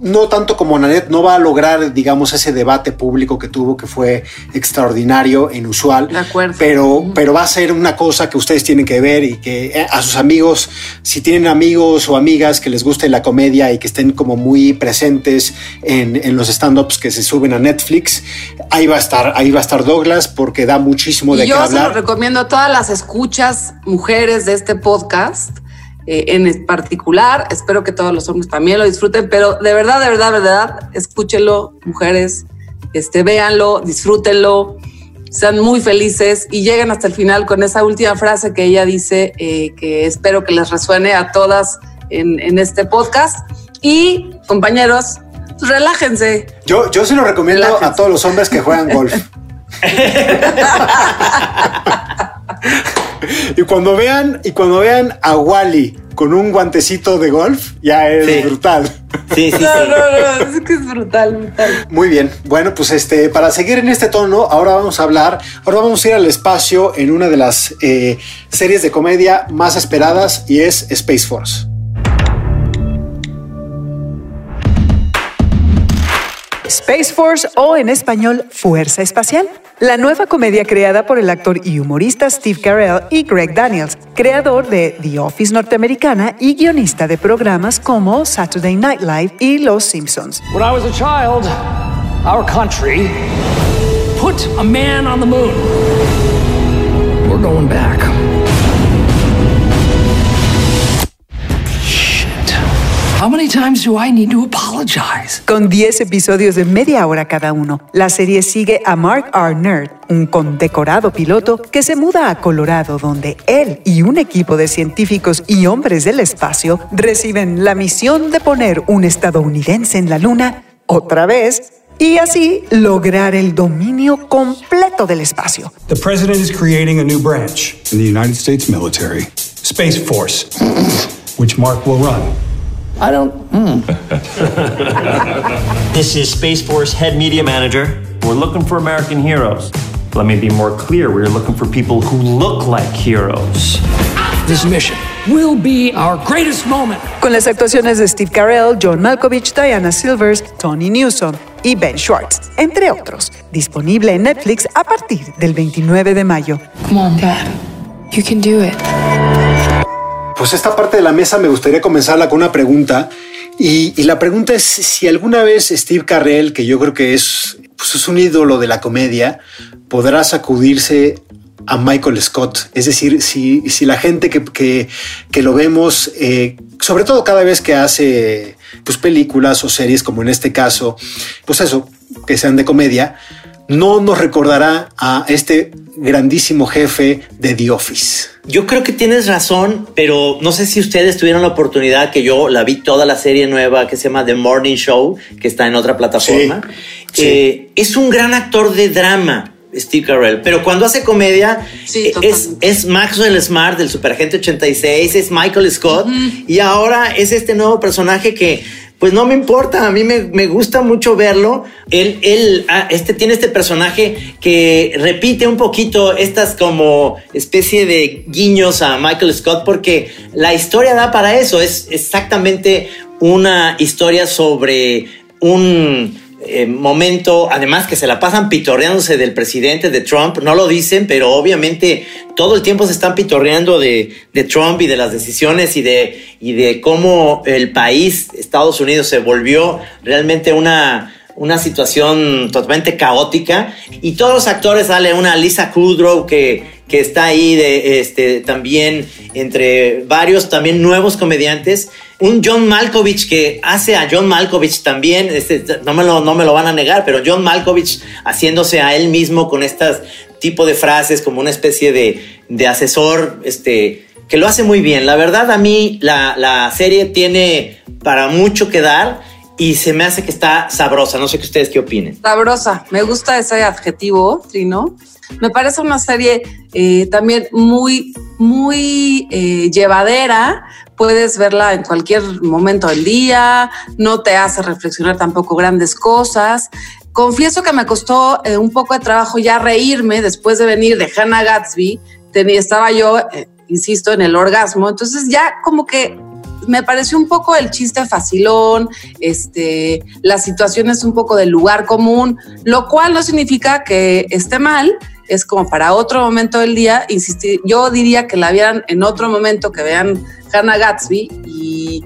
no tanto como Nanette no va a lograr, digamos, ese debate público que tuvo, que fue extraordinario e inusual. De acuerdo. Pero, pero va a ser una cosa que ustedes tienen que ver y que eh, a sus amigos, si tienen amigos o amigas que les guste la comedia y que estén como muy presentes en, en los stand-ups que se suben a Netflix, ahí va a estar, ahí va a estar Douglas porque da muchísimo de Y qué yo se lo hablar. recomiendo a todas las escuchas mujeres de este podcast. Eh, en particular, espero que todos los hombres también lo disfruten, pero de verdad, de verdad, de verdad, escúchenlo, mujeres, este, véanlo, disfrútenlo, sean muy felices y lleguen hasta el final con esa última frase que ella dice, eh, que espero que les resuene a todas en, en este podcast. Y compañeros, relájense. Yo, yo se lo recomiendo a todos los hombres que juegan golf. y cuando vean, y cuando vean a Wally con un guantecito de golf, ya es Sí. brutal. Sí, sí, sí. No, no, no, es que es brutal, brutal. Muy bien, bueno, pues este, para seguir en este tono, ahora vamos a hablar, ahora vamos a ir al espacio en una de las eh, series de comedia más esperadas y es Space Force. Space Force o en español Fuerza Espacial. La nueva comedia creada por el actor y humorista Steve Carell y Greg Daniels, creador de The Office norteamericana y guionista de programas como Saturday Night Live y Los Simpsons. When I was a child, our country put a man on the moon. We're going back. How many times do I need to apologize? Con 10 episodios de media hora cada uno, la serie sigue a Mark R. Nerd, un condecorado piloto que se muda a Colorado, donde él y un equipo de científicos y hombres del espacio reciben la misión de poner un estadounidense en la Luna otra vez y así lograr el dominio completo del espacio. The president is creating a new branch in the United States military, Space Force, which Mark will run. I don't. This is Space Force Head Media Manager. We're looking for American heroes. Let me be more clear. We're looking for people who look like heroes. This mission will be our greatest moment. Con las actuaciones de Steve Carell, John Malkovich, Diana Silvers, Tony Newsom y Ben Schwartz, entre otros. Disponible en Netflix a partir del 29 de mayo. Come on, Dad. You can do it. Pues esta parte de la mesa me gustaría comenzarla con una pregunta. Y, la pregunta es si alguna vez Steve Carrell, que yo creo que es, pues es un ídolo de la comedia, podrá sacudirse a Michael Scott. Es decir, si, si la gente que, que, que lo vemos, eh, sobre todo cada vez que hace pues, películas o series, como en este caso, pues eso, que sean de comedia, no nos recordará a este grandísimo jefe de The Office. Yo creo que tienes razón, pero no sé si ustedes tuvieron la oportunidad que yo la vi toda la serie nueva que se llama The Morning Show, que está en otra plataforma. Sí, Eh, es un gran actor de drama. Steve Carell, pero cuando hace comedia eh, es, es Maxwell Smart del Superagente 86, es Michael Scott y ahora es este nuevo personaje que pues no me importa, a mí me, me gusta mucho verlo. Él, él ah, este, tiene este personaje que repite un poquito estas como especie de guiños a Michael Scott porque la historia da para eso, es exactamente una historia sobre un eh, momento, además que se la pasan pitorreándose del presidente de Trump, no lo dicen, pero obviamente todo el tiempo se están pitorreando de, de Trump y de las decisiones y de, y de cómo el país, Estados Unidos, se volvió realmente una, una situación totalmente caótica. Y todos los actores, sale una Lisa Kudrow que, que está ahí de, este, también entre varios también nuevos comediantes. Un John Malkovich que hace a John Malkovich también, este, no, me lo, no me lo van a negar, pero John Malkovich haciéndose a él mismo con estas tipo de frases como una especie de, de asesor, este, que lo hace muy bien. La verdad a mí la, la serie tiene para mucho que dar y se me hace que está sabrosa. No sé qué ustedes qué opinen. Sabrosa, me gusta ese adjetivo, Trino. Me parece una serie eh, también muy, muy eh, llevadera. Puedes verla en cualquier momento del día, no te hace reflexionar tampoco grandes cosas. Confieso que me costó eh, un poco de trabajo ya reírme después de venir de Hannah Gatsby. Tenía, estaba yo, eh, insisto, en el orgasmo. Entonces ya como que me pareció un poco el chiste facilón, este, las situaciones un poco del lugar común, lo cual no significa que esté mal, es como para otro momento del día, insistir, yo diría que la vieran en otro momento, que vean Hannah Gatsby y,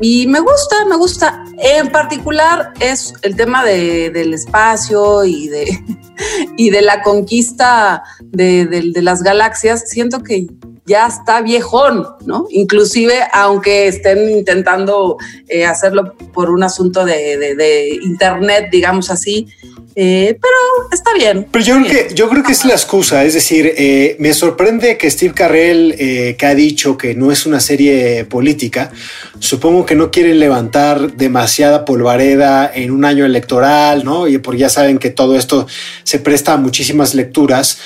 y me gusta, me gusta. En particular es el tema de, del espacio y de, y de la conquista de, de, de las galaxias. Siento que ya está viejón, ¿no? Inclusive, aunque estén intentando eh, hacerlo por un asunto de, de, de internet, digamos así, eh, pero está bien. Pero yo creo que, yo creo que es la excusa, es decir, eh, me sorprende que Steve Carrell, eh, que ha dicho que no es una serie política, supongo que no quieren levantar demasiada polvareda en un año electoral, ¿no? Y porque ya saben que todo esto se presta a muchísimas lecturas.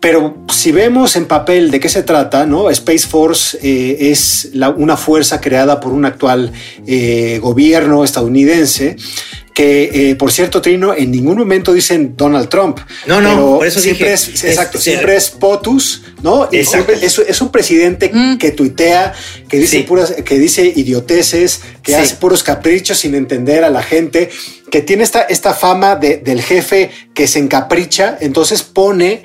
Pero si vemos en papel de qué se trata, ¿no? Space Force eh, es la- una fuerza creada por un actual eh, gobierno estadounidense que, eh, por cierto, Trino, en ningún momento dicen Donald Trump. No, no, pero por eso siempre dije, es, es- exacto, es- siempre es POTUS, ¿no? Y Exacto. siempre es, es un presidente que tuitea, que dice puras, que dice idioteces, que Sí. hace puros caprichos sin entender a la gente, que tiene esta, esta fama de- del jefe que se encapricha, entonces pone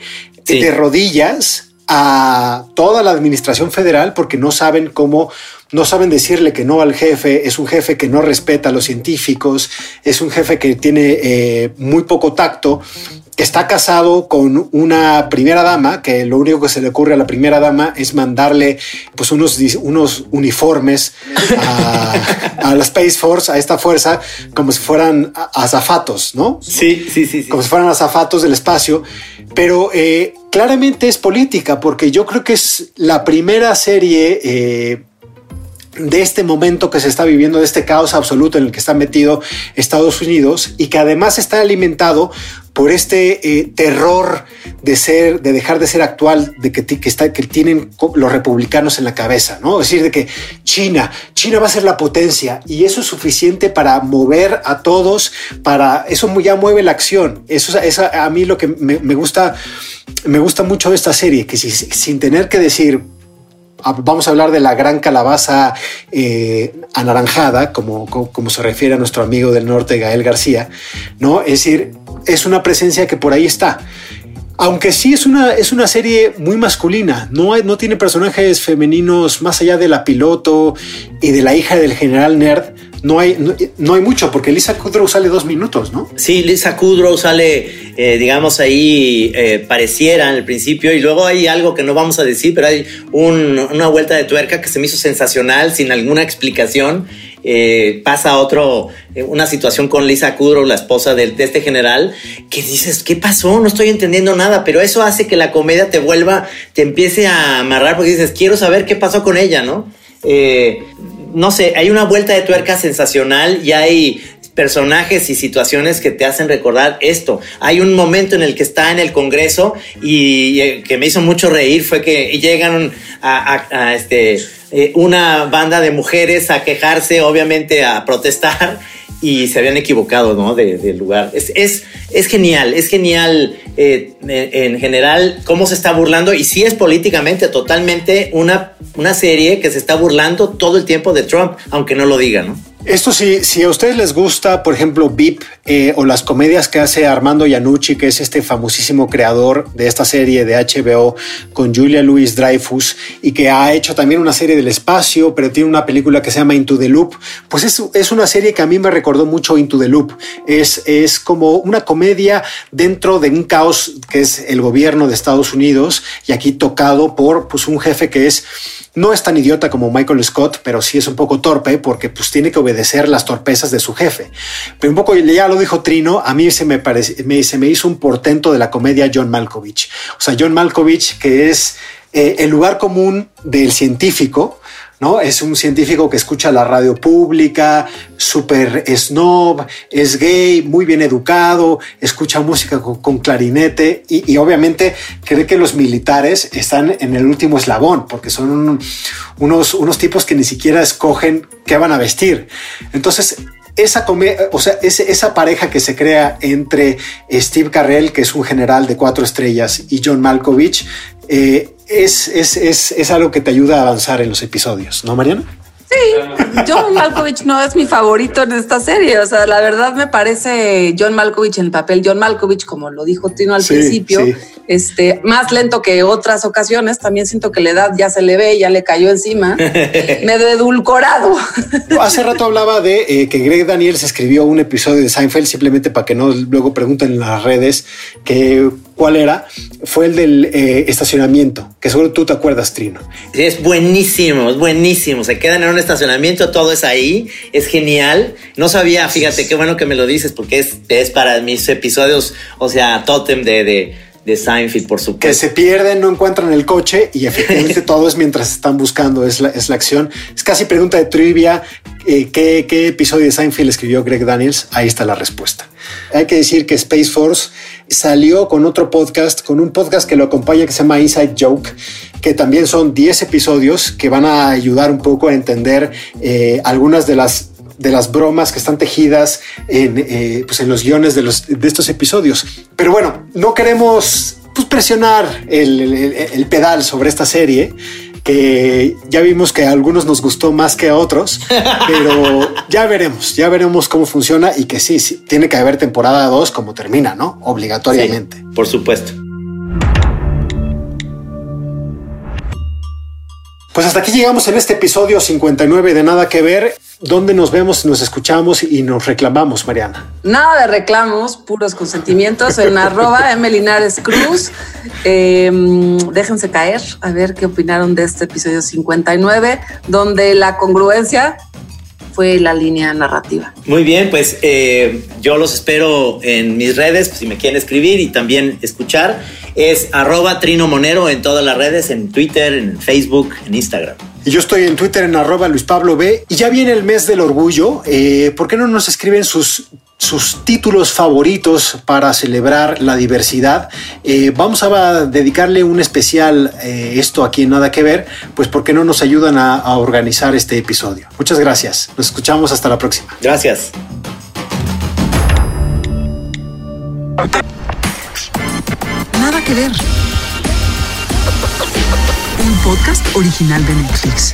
de rodillas a toda la administración federal porque no saben cómo, no saben decirle que no al jefe, es un jefe que no respeta a los científicos, es un jefe que tiene eh, muy poco tacto, que está casado con una primera dama, que lo único que se le ocurre a la primera dama es mandarle pues unos, unos uniformes a, a la Space Force, a esta fuerza, como si fueran azafatos, ¿no? Sí, sí, sí. Como si fueran azafatos del espacio, pero eh, claramente es política, porque yo creo que es la primera serie eh, de este momento que se está viviendo, de este caos absoluto en el que está metido Estados Unidos y que además está alimentado por este eh, terror de ser, de dejar de ser actual, de que, que, está, que tienen los republicanos en la cabeza, ¿no? Es decir, de que China, China va a ser la potencia y eso es suficiente para mover a todos, para eso ya mueve la acción. Eso es a mí lo que me, me gusta, me gusta mucho de esta serie, que si- sin tener que decir Ah, vamos a hablar de la gran calabaza eh, anaranjada, como, como, como se refiere a nuestro amigo del norte, Gael García, ¿no? Es decir, es una presencia que por ahí está. Aunque sí es una, es una serie muy masculina, no, no tiene personajes femeninos más allá de la piloto y de la hija del general Nerd, no hay, no, hay mucho, porque Lisa Kudrow sale dos minutos, ¿no? Sí, Lisa Kudrow sale, eh, digamos, ahí eh, pareciera el principio y luego hay algo que no vamos a decir, pero hay un- una vuelta de tuerca que se me hizo sensacional sin alguna explicación. Eh, pasa otro, eh, una situación con Lisa Kudrow, la esposa del- de, este general, que dices, ¿qué pasó? No estoy entendiendo nada, pero eso hace que la comedia te vuelva, te empiece a amarrar porque dices, quiero saber qué pasó con ella, ¿no? Eh, no sé, hay una vuelta de tuerca sensacional y hay personajes y situaciones que te hacen recordar esto. Hay un momento en el que está en el Congreso y eh, que me hizo mucho reír fue que llegan a, este, eh, una banda de mujeres a quejarse, obviamente a protestar y se habían equivocado, ¿no? De- del lugar. Es, es, es genial, es genial eh, en, en general cómo se está burlando y sí es políticamente totalmente una, una serie que se está burlando todo el tiempo de Trump, aunque no lo diga, ¿no? Esto sí, si a ustedes les gusta, por ejemplo, VIP eh, o las comedias que hace Armando Iannucci, que es este famosísimo creador de esta serie de HBO con Julia Louis Dreyfus y que ha hecho también una serie del espacio, pero tiene una película que se llama Into the Loop, pues es, es una serie que a mí me recordó mucho Into the Loop. Es, es como una comedia dentro de un caos que es el gobierno de Estados Unidos y aquí tocado por pues, un jefe que es no es tan idiota como Michael Scott, pero sí es un poco torpe porque pues tiene que obedecer las torpezas de su jefe. Pero un poco, ya lo dijo Trino, a mí se me, parece, me, me hizo un portento de la comedia John Malkovich. O sea, John Malkovich, que es eh, el lugar común del científico, ¿no? Es un científico que escucha la radio pública, súper snob, es gay, muy bien educado, escucha música con, clarinete y, obviamente cree que los militares están en el último eslabón porque son un- unos, unos tipos que ni siquiera escogen qué van a vestir. Entonces, esa, come- o sea, ese- esa pareja que se crea entre Steve Carell, que es un general de cuatro estrellas, y John Malkovich, eh, es, es, es, es algo que te ayuda a avanzar en los episodios, ¿no, Mariana? Sí, John Malkovich no es mi favorito en esta serie. O sea, la verdad me parece John Malkovich en el papel. John Malkovich, como lo dijo Tino al Sí, principio, sí. este, más lento que otras ocasiones. También siento que la edad ya se le ve, ya le cayó encima. Medio edulcorado. Hace rato hablaba de eh, que Greg Daniels escribió un episodio de Seinfeld, simplemente para que no luego pregunten en las redes que cuál era. Fue el del eh, estacionamiento, que seguro tú te acuerdas, Trino. Es buenísimo, es buenísimo. Se quedan en un estacionamiento, todo es ahí, es genial. No sabía, fíjate, qué bueno que me lo dices, porque es, es para mis episodios, o sea, tótem de, de, de Seinfeld, por supuesto. Que se pierden, no encuentran el coche y efectivamente todo es mientras están buscando, es la, es la acción. Es casi pregunta de trivia. eh, ¿qué, ¿Qué episodio de Seinfeld escribió Greg Daniels? Ahí está la respuesta. Hay que decir que Space Force salió con otro podcast, con un podcast que lo acompaña que se llama Inside Joke, que también son 10 episodios que van a ayudar un poco a entender eh, algunas de las de las bromas que están tejidas en, eh, pues en los guiones de, los, de estos episodios. Pero bueno, no queremos pues, presionar el, el- el pedal sobre esta serie, que ya vimos que a algunos nos gustó más que a otros, pero ya veremos, ya veremos cómo funciona y que sí, sí tiene que haber temporada 2 como termina, ¿no? Obligatoriamente. Sí, por supuesto. Pues hasta aquí llegamos en este episodio 59 de Nada que Ver, donde nos vemos, nos escuchamos y nos reclamamos, Mariana. Nada de reclamos, puros consentimientos en arroba Emelinares Cruz. Eh, déjense caer a ver qué opinaron de este episodio 59, donde la congruencia fue la línea narrativa. Muy bien, pues eh, yo los espero en mis redes, pues, si me quieren escribir y también escuchar. Es arroba Trino Monero en todas las redes, en Twitter, en Facebook, en Instagram. Y yo estoy en Twitter en arroba Luis Pablo B. Y ya viene el mes del orgullo. Eh, ¿Por qué no nos escriben sus, sus títulos favoritos para celebrar la diversidad? Eh, vamos a dedicarle un especial eh, esto aquí en Nada que Ver, pues ¿por qué no nos ayudan a, a organizar este episodio? Muchas gracias. Nos escuchamos hasta la próxima. Gracias. Nada que ver. Un podcast original de Netflix.